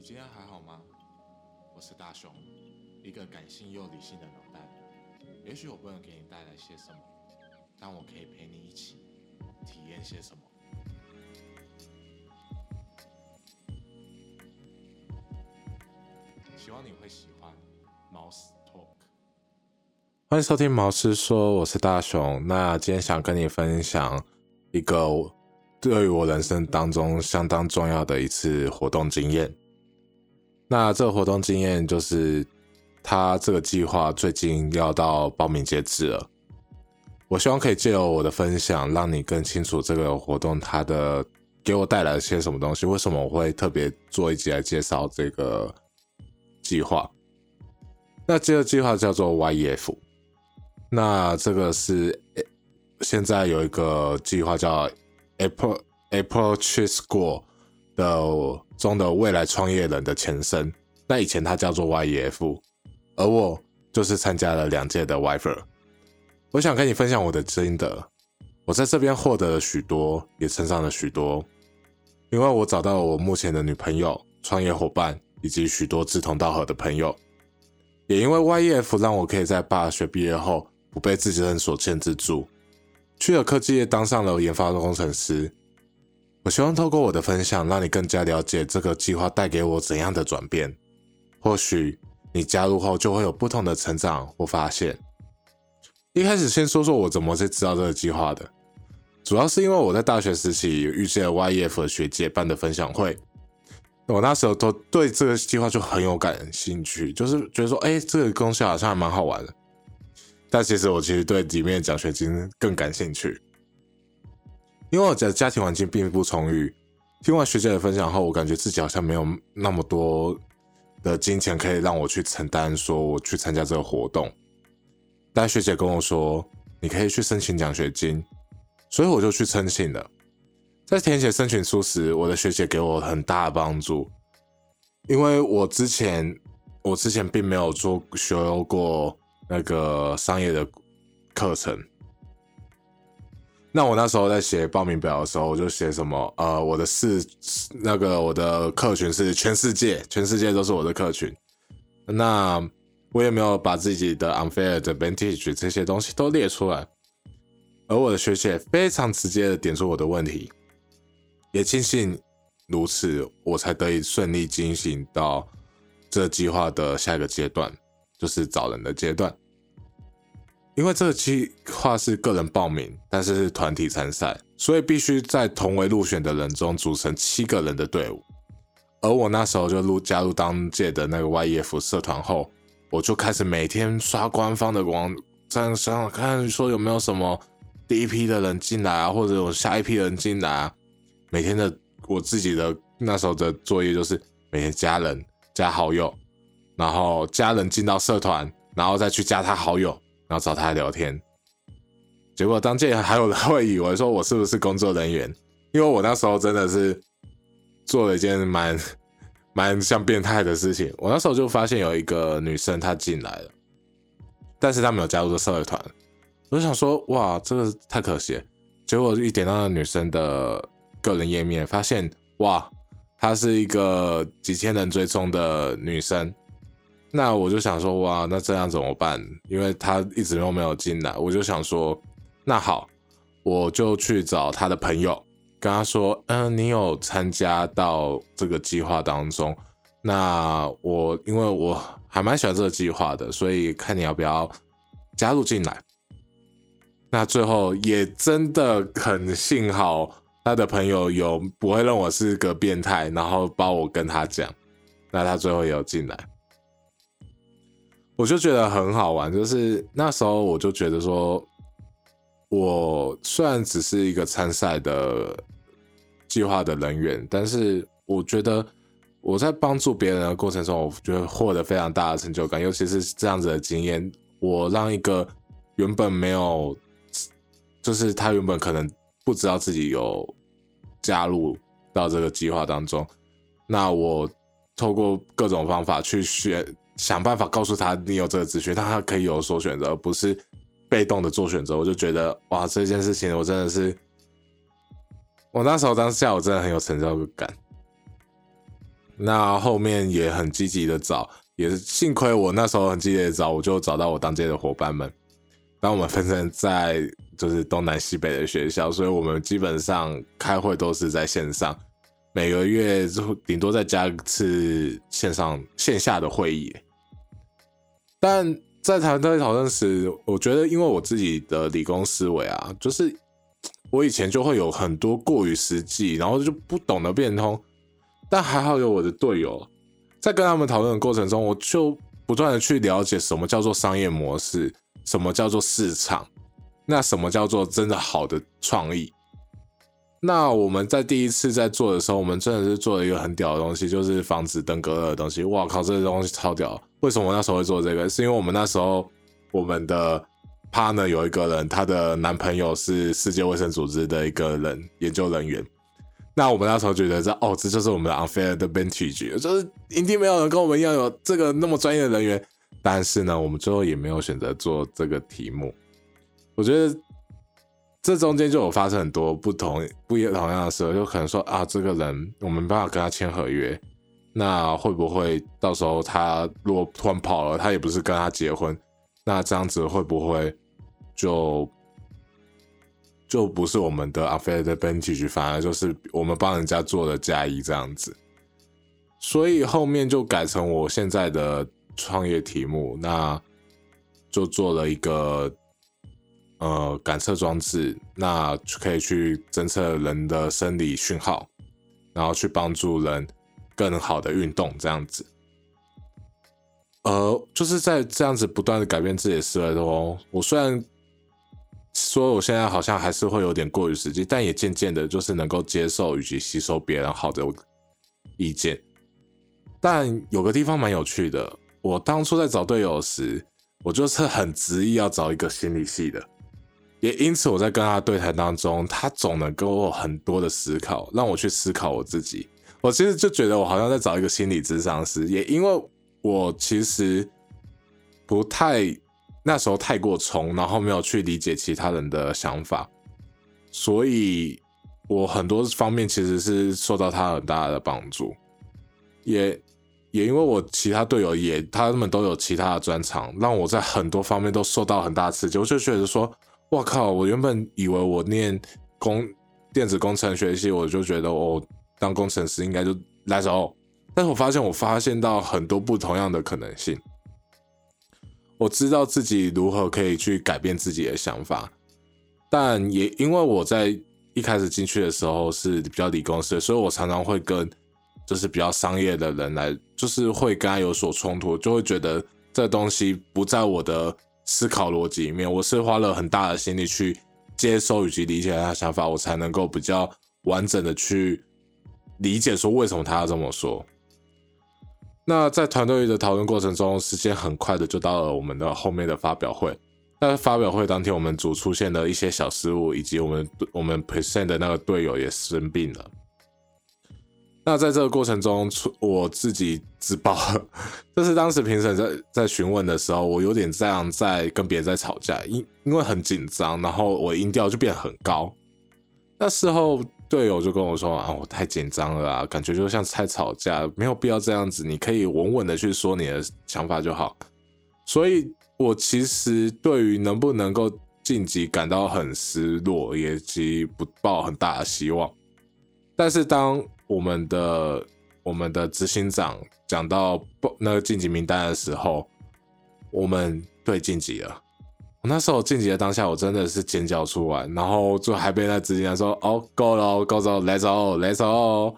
你今天还好吗？我是大雄，一个感性又理性的脑袋。也许我不能给你带来些什么，但我可以陪你一起体验些什么。希望你会喜欢 Mouse Talk。欢迎收听毛师说，我是大雄。那今天想跟你分享一个对于我人生当中相当重要的一次活动经验。那这个活动经验就是，他这个计划最近要到报名截止了。我希望可以借由我的分享，让你更清楚这个活动它的给我带来了些什么东西。为什么我会特别做一集来介绍这个计划？那这个计划叫做 YEF。那这个是现在有一个计划叫 Apple Apple Tree School 的。中的未来创业人的前身，那以前它叫做 YEF，而我就是参加了两届的 YFER。我想跟你分享我的心得，我在这边获得了许多，也成长了许多，因为我找到了我目前的女朋友、创业伙伴以及许多志同道合的朋友，也因为 YEF 让我可以在大学毕业后不被自己人所限制住，去了科技业当上了研发工程师。希望透过我的分享，让你更加了解这个计划带给我怎样的转变。或许你加入后就会有不同的成长或发现。一开始先说说我怎么是知道这个计划的，主要是因为我在大学时期遇见了 YEF 学姐办的分享会，我那时候都对这个计划就很有感兴趣，就是觉得说，哎，这个东西好像还蛮好玩的。但其实我其实对里面的奖学金更感兴趣。因为我的家庭环境并不充裕，听完学姐的分享后，我感觉自己好像没有那么多的金钱可以让我去承担，说我去参加这个活动。但学姐跟我说，你可以去申请奖学金，所以我就去申请了。在填写申请书时，我的学姐给我很大的帮助，因为我之前我之前并没有做修过那个商业的课程。那我那时候在写报名表的时候，我就写什么？呃，我的是那个我的客群是全世界，全世界都是我的客群。那我也没有把自己的 unfair advantage 这些东西都列出来。而我的学姐非常直接的点出我的问题，也庆幸如此，我才得以顺利进行到这计划的下一个阶段，就是找人的阶段。因为这个计划是个人报名，但是是团体参赛，所以必须在同为入选的人中组成七个人的队伍。而我那时候就入加入当届的那个 YEF 社团后，我就开始每天刷官方的网站上看，说有没有什么第一批的人进来啊，或者有下一批人进来啊。每天的我自己的那时候的作业就是每天加人、加好友，然后加人进到社团，然后再去加他好友。然后找他聊天，结果当届还有人会以为说我是不是工作人员，因为我那时候真的是做了一件蛮蛮像变态的事情。我那时候就发现有一个女生她进来了，但是她没有加入这社团，我就想说哇，这个太可惜了。结果一点到那女生的个人页面，发现哇，她是一个几千人追踪的女生。那我就想说，哇，那这样怎么办？因为他一直都没有进来，我就想说，那好，我就去找他的朋友，跟他说，嗯，你有参加到这个计划当中，那我因为我还蛮喜欢这个计划的，所以看你要不要加入进来。那最后也真的很幸好，他的朋友有不会认我是个变态，然后帮我跟他讲，那他最后也有进来。我就觉得很好玩，就是那时候我就觉得说，我虽然只是一个参赛的计划的人员，但是我觉得我在帮助别人的过程中，我觉得获得非常大的成就感，尤其是这样子的经验，我让一个原本没有，就是他原本可能不知道自己有加入到这个计划当中，那我透过各种方法去学。想办法告诉他你有这个资讯，让他可以有所选择，而不是被动的做选择。我就觉得哇，这件事情我真的是，我那时候当下我真的很有成就感。那后面也很积极的找，也是幸亏我那时候很积极的找，我就找到我当届的伙伴们。当我们分散在就是东南西北的学校，所以我们基本上开会都是在线上，每个月就顶多再加一次线上线下的会议。但在谈这讨论时，我觉得因为我自己的理工思维啊，就是我以前就会有很多过于实际，然后就不懂得变通。但还好有我的队友，在跟他们讨论的过程中，我就不断的去了解什么叫做商业模式，什么叫做市场，那什么叫做真的好的创意。那我们在第一次在做的时候，我们真的是做了一个很屌的东西，就是防止登革热的东西。哇靠，这个东西超屌！为什么那时候会做这个？是因为我们那时候我们的 partner 有一个人，她的男朋友是世界卫生组织的一个人研究人员。那我们那时候觉得这哦，这就是我们的 unfair advantage，就是一定没有人跟我们一样有这个那么专业的人员。但是呢，我们最后也没有选择做这个题目。我觉得这中间就有发生很多不同不一同样的事，就可能说啊，这个人我们没办法跟他签合约，那会不会到时候他如果突然跑了，他也不是跟他结婚，那这样子会不会就？就不是我们的 affair advantage 反而就是我们帮人家做的加一这样子，所以后面就改成我现在的创业题目，那就做了一个呃感测装置，那可以去侦测人的生理讯号，然后去帮助人更好的运动这样子，呃，就是在这样子不断的改变自己的思维中，我虽然。说我现在好像还是会有点过于实际，但也渐渐的，就是能够接受以及吸收别人好的意见。但有个地方蛮有趣的，我当初在找队友时，我就是很执意要找一个心理系的，也因此我在跟他对谈当中，他总能给我很多的思考，让我去思考我自己。我其实就觉得我好像在找一个心理咨商师，也因为我其实不太。那时候太过冲，然后没有去理解其他人的想法，所以我很多方面其实是受到他很大的帮助，也也因为我其他队友也他们都有其他的专长，让我在很多方面都受到很大刺激。我就觉得说，我靠，我原本以为我念工电子工程学系，我就觉得我当工程师应该就来走，但是我发现我发现到很多不同样的可能性。我知道自己如何可以去改变自己的想法，但也因为我在一开始进去的时候是比较理工的，所以我常常会跟就是比较商业的人来，就是会跟他有所冲突，就会觉得这东西不在我的思考逻辑里面。我是花了很大的心力去接收以及理解他的想法，我才能够比较完整的去理解说为什么他要这么说。那在团队的讨论过程中，时间很快的就到了我们的后面的发表会。在发表会当天，我们组出现了一些小失误，以及我们我们 present 的那个队友也生病了。那在这个过程中，我自己自爆，就是当时评审在在询问的时候，我有点这样在跟别人在吵架，因因为很紧张，然后我音调就变很高。那事后。队友就跟我说啊，我太紧张了啊，感觉就像在吵架，没有必要这样子，你可以稳稳的去说你的想法就好。所以，我其实对于能不能够晋级感到很失落，以及不抱很大的希望。但是，当我们的我们的执行长讲到报那个晋级名单的时候，我们队晋级了。我那时候晋级的当下，我真的是尖叫出来，然后就还被那执行长说：“哦，够了，够走，来走，来走。”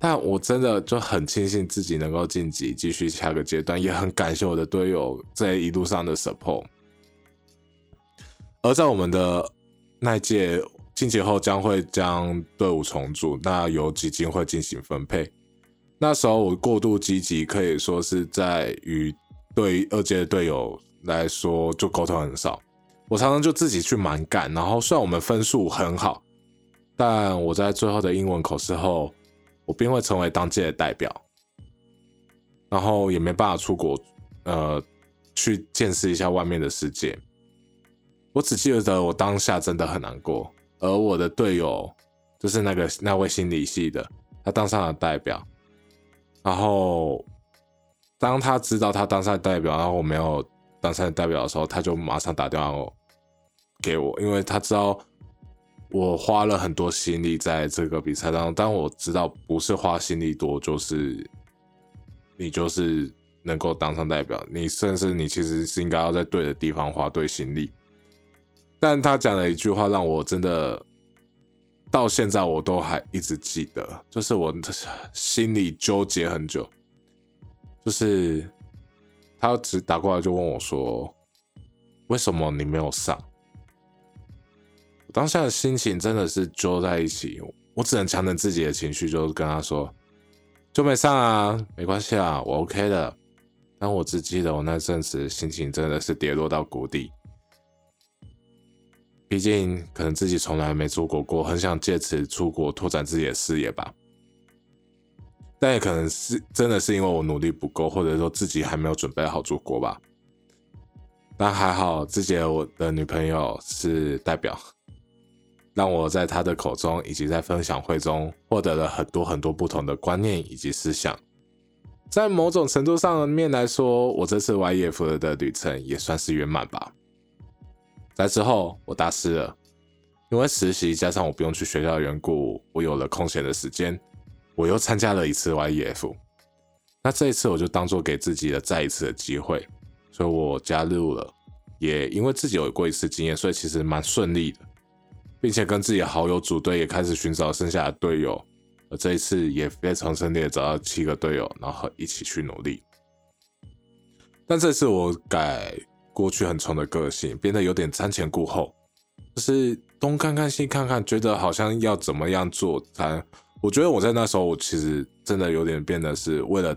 但我真的就很庆幸自己能够晋级，继续下个阶段，也很感谢我的队友在一路上的 support。而在我们的那一届晋级后，将会将队伍重组，那由基金会进行分配。那时候我过度积极，可以说是在与对二届的队友。来说就沟通很少，我常常就自己去蛮干，然后虽然我们分数很好，但我在最后的英文口试后，我并会成为当届的代表，然后也没办法出国，呃，去见识一下外面的世界。我只记得我当下真的很难过，而我的队友就是那个那位心理系的，他当上了代表，然后当他知道他当上代表，然后我没有当上代表的时候，他就马上打电话给我，因为他知道我花了很多心力在这个比赛当中。但我知道不是花心力多，就是你就是能够当上代表，你甚至你其实是应该要在对的地方花对心力。但他讲了一句话，让我真的。到现在我都还一直记得，就是我心里纠结很久，就是他只打过来就问我说：“为什么你没有上？”当下的心情真的是揪在一起，我只能强忍自己的情绪，就跟他说：“就没上啊，没关系啊，我 OK 的。”但我只记得我那阵子心情真的是跌落到谷底。毕竟，可能自己从来没出国过，很想借此出国拓展自己的视野吧。但也可能是真的是因为我努力不够，或者说自己还没有准备好出国吧。但还好，自己我的女朋友是代表，让我在她的口中以及在分享会中获得了很多很多不同的观念以及思想。在某种程度上面来说，我这次 YF 的旅程也算是圆满吧。在之后，我大四了，因为实习加上我不用去学校的缘故，我有了空闲的时间，我又参加了一次 YEF。那这一次我就当做给自己的再一次的机会，所以我加入了。也因为自己有过一次经验，所以其实蛮顺利的，并且跟自己好友组队，也开始寻找剩下的队友。而这一次也非常顺利的找到七个队友，然后一起去努力。但这次我改。过去很冲的个性变得有点瞻前顾后，就是东看看西看看，觉得好像要怎么样做才。我觉得我在那时候，我其实真的有点变得是为了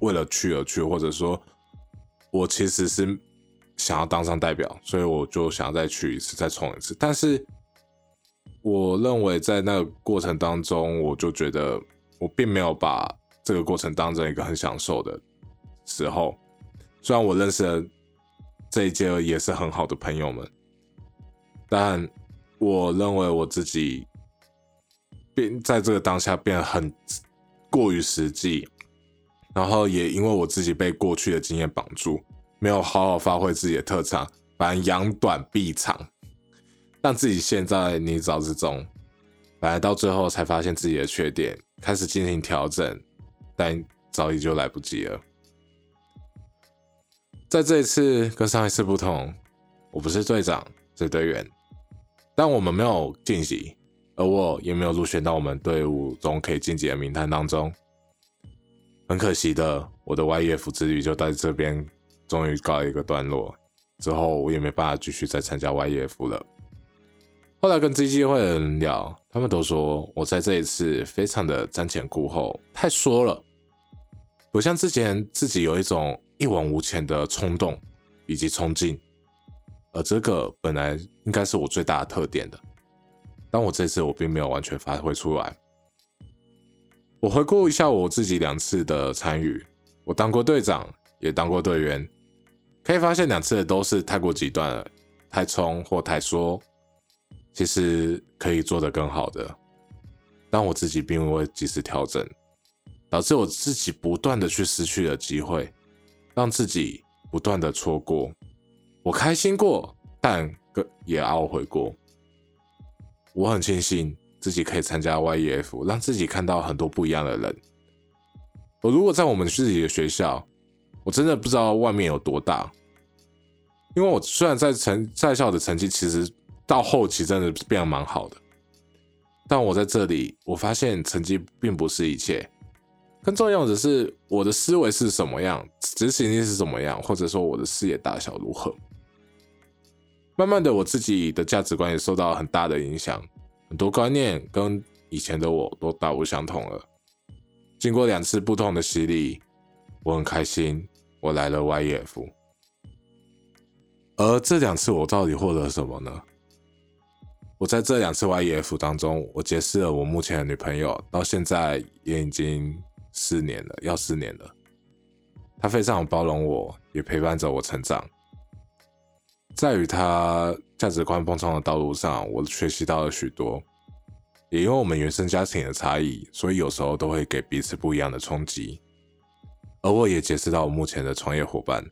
为了去而去，或者说，我其实是想要当上代表，所以我就想再去一次，再冲一次。但是我认为在那个过程当中，我就觉得我并没有把这个过程当成一个很享受的时候。虽然我认识了。这一届也是很好的朋友们，但我认为我自己变在这个当下变得很过于实际，然后也因为我自己被过去的经验绑住，没有好好发挥自己的特长，反而扬短避长，让自己陷在泥沼之中。反而到最后才发现自己的缺点，开始进行调整，但早已就来不及了。在这一次跟上一次不同，我不是队长，是队员，但我们没有晋级，而我也没有入选到我们队伍中可以晋级的名单当中。很可惜的，我的 YF 之旅就在这边终于告一个段落，之后我也没办法继续再参加 YF 了。后来跟这机会的人聊，他们都说我在这一次非常的瞻前顾后，太说了，不像之前自己有一种。一往无前的冲动以及冲劲，而这个本来应该是我最大的特点的，但我这次我并没有完全发挥出来。我回顾一下我自己两次的参与，我当过队长，也当过队员，可以发现两次都是太过极端了，太冲或太说，其实可以做得更好的，但我自己并不会及时调整，导致我自己不断的去失去了机会。让自己不断的错过，我开心过，但也懊悔过。我很庆幸自己可以参加 YEF，让自己看到很多不一样的人。我如果在我们自己的学校，我真的不知道外面有多大。因为我虽然在成在校的成绩其实到后期真的变得蛮好的，但我在这里，我发现成绩并不是一切。更重要的是，我的思维是什么样，执行力是什么样，或者说我的视野大小如何。慢慢的，我自己的价值观也受到很大的影响，很多观念跟以前的我都大不相同了。经过两次不同的洗礼，我很开心，我来了 YEF。而这两次我到底获得什么呢？我在这两次 YEF 当中，我结识了我目前的女朋友，到现在也已经。四年了，要四年了。她非常包容我，也陪伴着我成长。在与他价值观碰撞的道路上，我学习到了许多。也因为我们原生家庭的差异，所以有时候都会给彼此不一样的冲击。而我也结识到我目前的创业伙伴，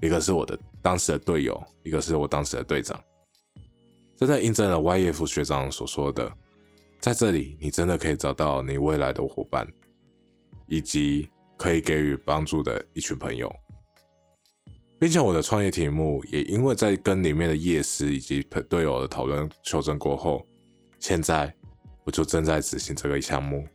一个是我的当时的队友，一个是我当时的队长。真的印证了 YF 学长所说的，在这里你真的可以找到你未来的伙伴，以及可以给予帮助的一群朋友。并且我的创业题目也因为在跟里面的夜师以及队友的讨论修正过后，现在我就正在执行这个项目。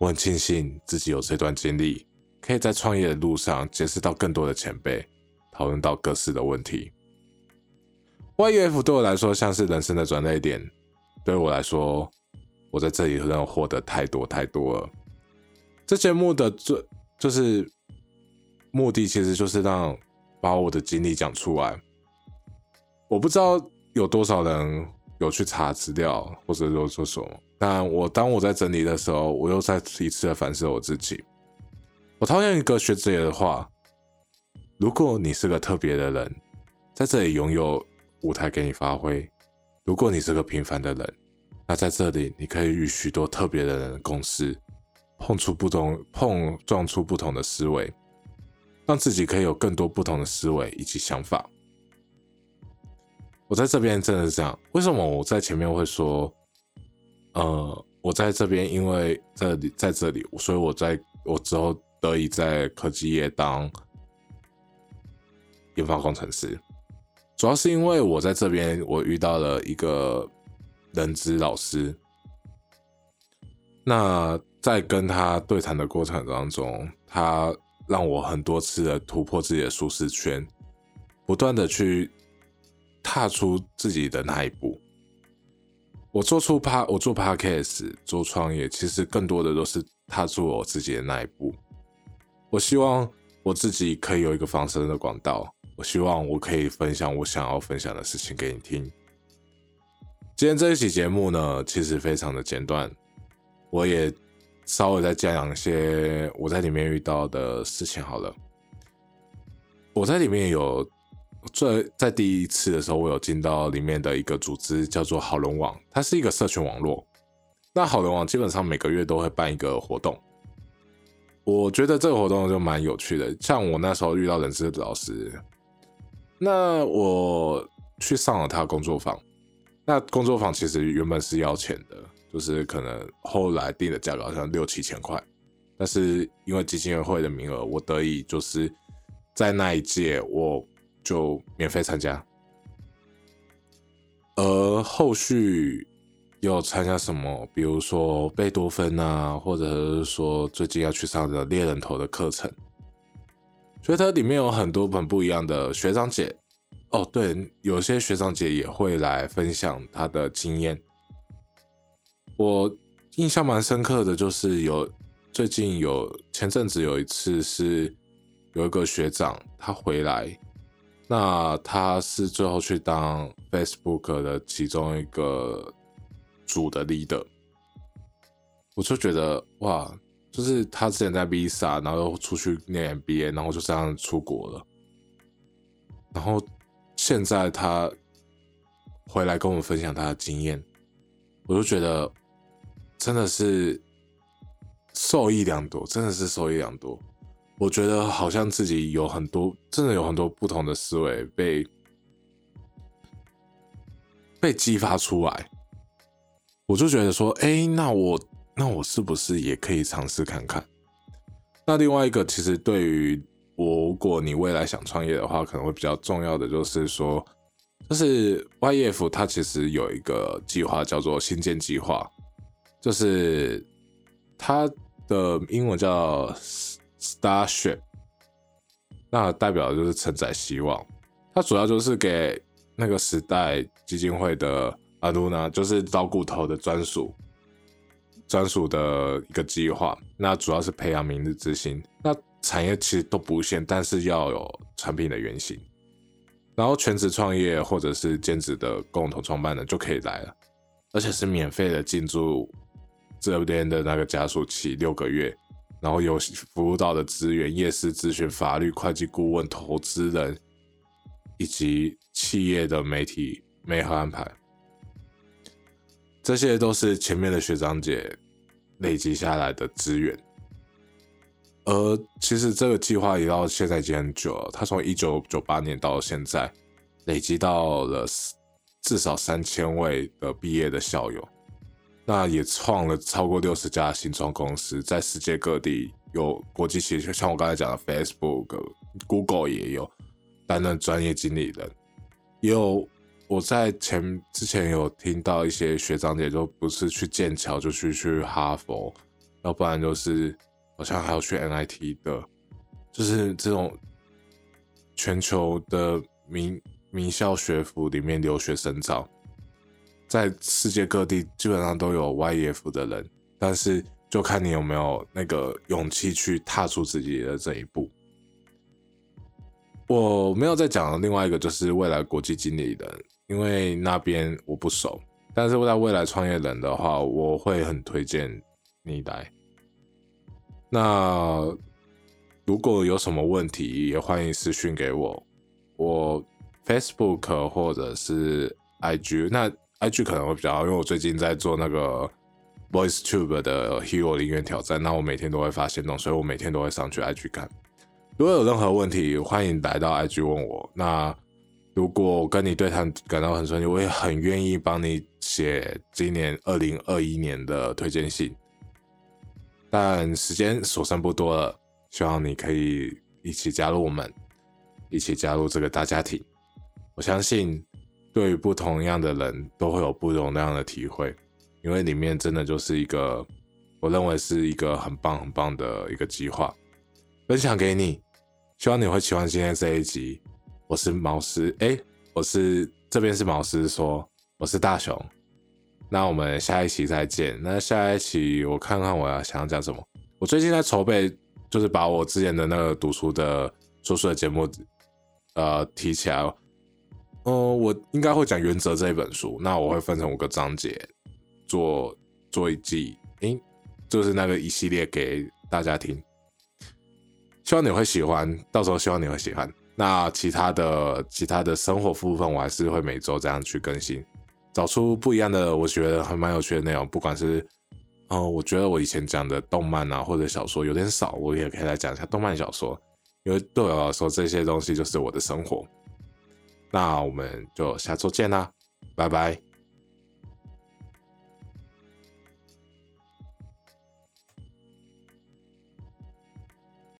我很庆幸自己有这段经历，可以在创业的路上结识到更多的前辈，讨论到各式的问题。YF 对我来说像是人生的转捩点，对我来说，我在这里真的获得太多太多了。这节目的最就是目的，其实就是让把我的经历讲出来。我不知道有多少人有去查资料，或者说说什么。但我当我在整理的时候，我又再一次的反思我自己。我讨厌一个学姐的话：如果你是个特别的人，在这里拥有。舞台给你发挥。如果你是个平凡的人，那在这里你可以与许多特别的人共事，碰出不同、碰撞出不同的思维，让自己可以有更多不同的思维以及想法。我在这边真的是这样。为什么我在前面会说，呃，我在这边因为这里在这里，所以我在我之后得以在科技业当研发工程师。主要是因为我在这边，我遇到了一个人资老师。那在跟他对谈的过程当中，他让我很多次的突破自己的舒适圈，不断的去踏出自己的那一步。我做出趴，我做 podcast 做创业，其实更多的都是踏出我自己的那一步。我希望我自己可以有一个防身的管道。我希望我可以分享我想要分享的事情给你听。今天这一期节目呢，其实非常的简短，我也稍微再讲一些我在里面遇到的事情好了。我在里面有最在第一次的时候，我有进到里面的一个组织，叫做好人网，它是一个社群网络。那好人网基本上每个月都会办一个活动，我觉得这个活动就蛮有趣的。像我那时候遇到人事老师。那我去上了他工作坊，那工作坊其实原本是要钱的，就是可能后来定的价格好像六七千块，但是因为基金会的名额，我得以就是在那一届我就免费参加，而后续有参加什么，比如说贝多芬啊，或者是说最近要去上的猎人头的课程。觉得里面有很多很不一样的学长姐哦，对，有些学长姐也会来分享他的经验。我印象蛮深刻的就是有最近有前阵子有一次是有一个学长他回来，那他是最后去当 Facebook 的其中一个组的 leader，我就觉得哇。就是他之前在 Visa，然后又出去念 MBA，然后就这样出国了。然后现在他回来跟我们分享他的经验，我就觉得真的是受益良多，真的是受益良多。我觉得好像自己有很多，真的有很多不同的思维被被激发出来。我就觉得说，哎，那我。那我是不是也可以尝试看看？那另外一个，其实对于我，如果你未来想创业的话，可能会比较重要的就是说，就是 YF 它其实有一个计划叫做新建计划，就是它的英文叫 Starship，那代表的就是承载希望。它主要就是给那个时代基金会的阿露娜，就是招骨头的专属。专属的一个计划，那主要是培养明日之星。那产业其实都不限，但是要有产品的原型。然后全职创业或者是兼职的共同创办人就可以来了，而且是免费的进驻这边的那个加速器六个月，然后有服务到的资源、夜市咨询、法律、会计顾问、投资人以及企业的媒体媒合安排，这些都是前面的学长姐。累积下来的资源，而其实这个计划也到现在已经很久了，他从一九九八年到现在，累积到了至少三千位的毕业的校友，那也创了超过六十家新创公司，在世界各地有国际企业，像我刚才讲的 Facebook、Google 也有担任专业经理人，也有我在前之前有听到一些学长姐就不是去剑桥，就去去哈佛，要不然就是。好像还要去 NIT 的，就是这种全球的名名校学府里面留学深造，在世界各地基本上都有 YEF 的人，但是就看你有没有那个勇气去踏出自己的这一步。我没有再讲另外一个，就是未来国际经理人，因为那边我不熟，但是在未来创业人的话，我会很推荐你来。那如果有什么问题，也欢迎私讯给我，我 Facebook 或者是 IG。那 IG 可能会比较好，因为我最近在做那个 VoiceTube 的 Hero 零元挑战，那我每天都会发现动，所以我每天都会上去 IG 看。如果有任何问题，欢迎来到 IG 问我。那如果跟你对谈感到很顺利，我也很愿意帮你写今年二零二一年的推荐信。但时间所剩不多了，希望你可以一起加入我们，一起加入这个大家庭。我相信，对于不同样的人都会有不同那样的体会，因为里面真的就是一个，我认为是一个很棒很棒的一个计划，分享给你。希望你会喜欢今天这一集。我是毛师，哎，我是这边是毛师说，我是大雄。那我们下一期再见。那下一期我看看我要想要讲什么。我最近在筹备，就是把我之前的那个读书的说书的节目，呃，提起来。嗯，我应该会讲《原则》这一本书。那我会分成五个章节，做做一季，诶，就是那个一系列给大家听。希望你会喜欢，到时候希望你会喜欢。那其他的其他的生活部分，我还是会每周这样去更新。找出不一样的，我觉得还蛮有趣的内容。不管是，嗯，我觉得我以前讲的动漫啊或者小说有点少，我也可以来讲一下动漫小说，因为对我来说这些东西就是我的生活。那我们就下周见啦，拜拜。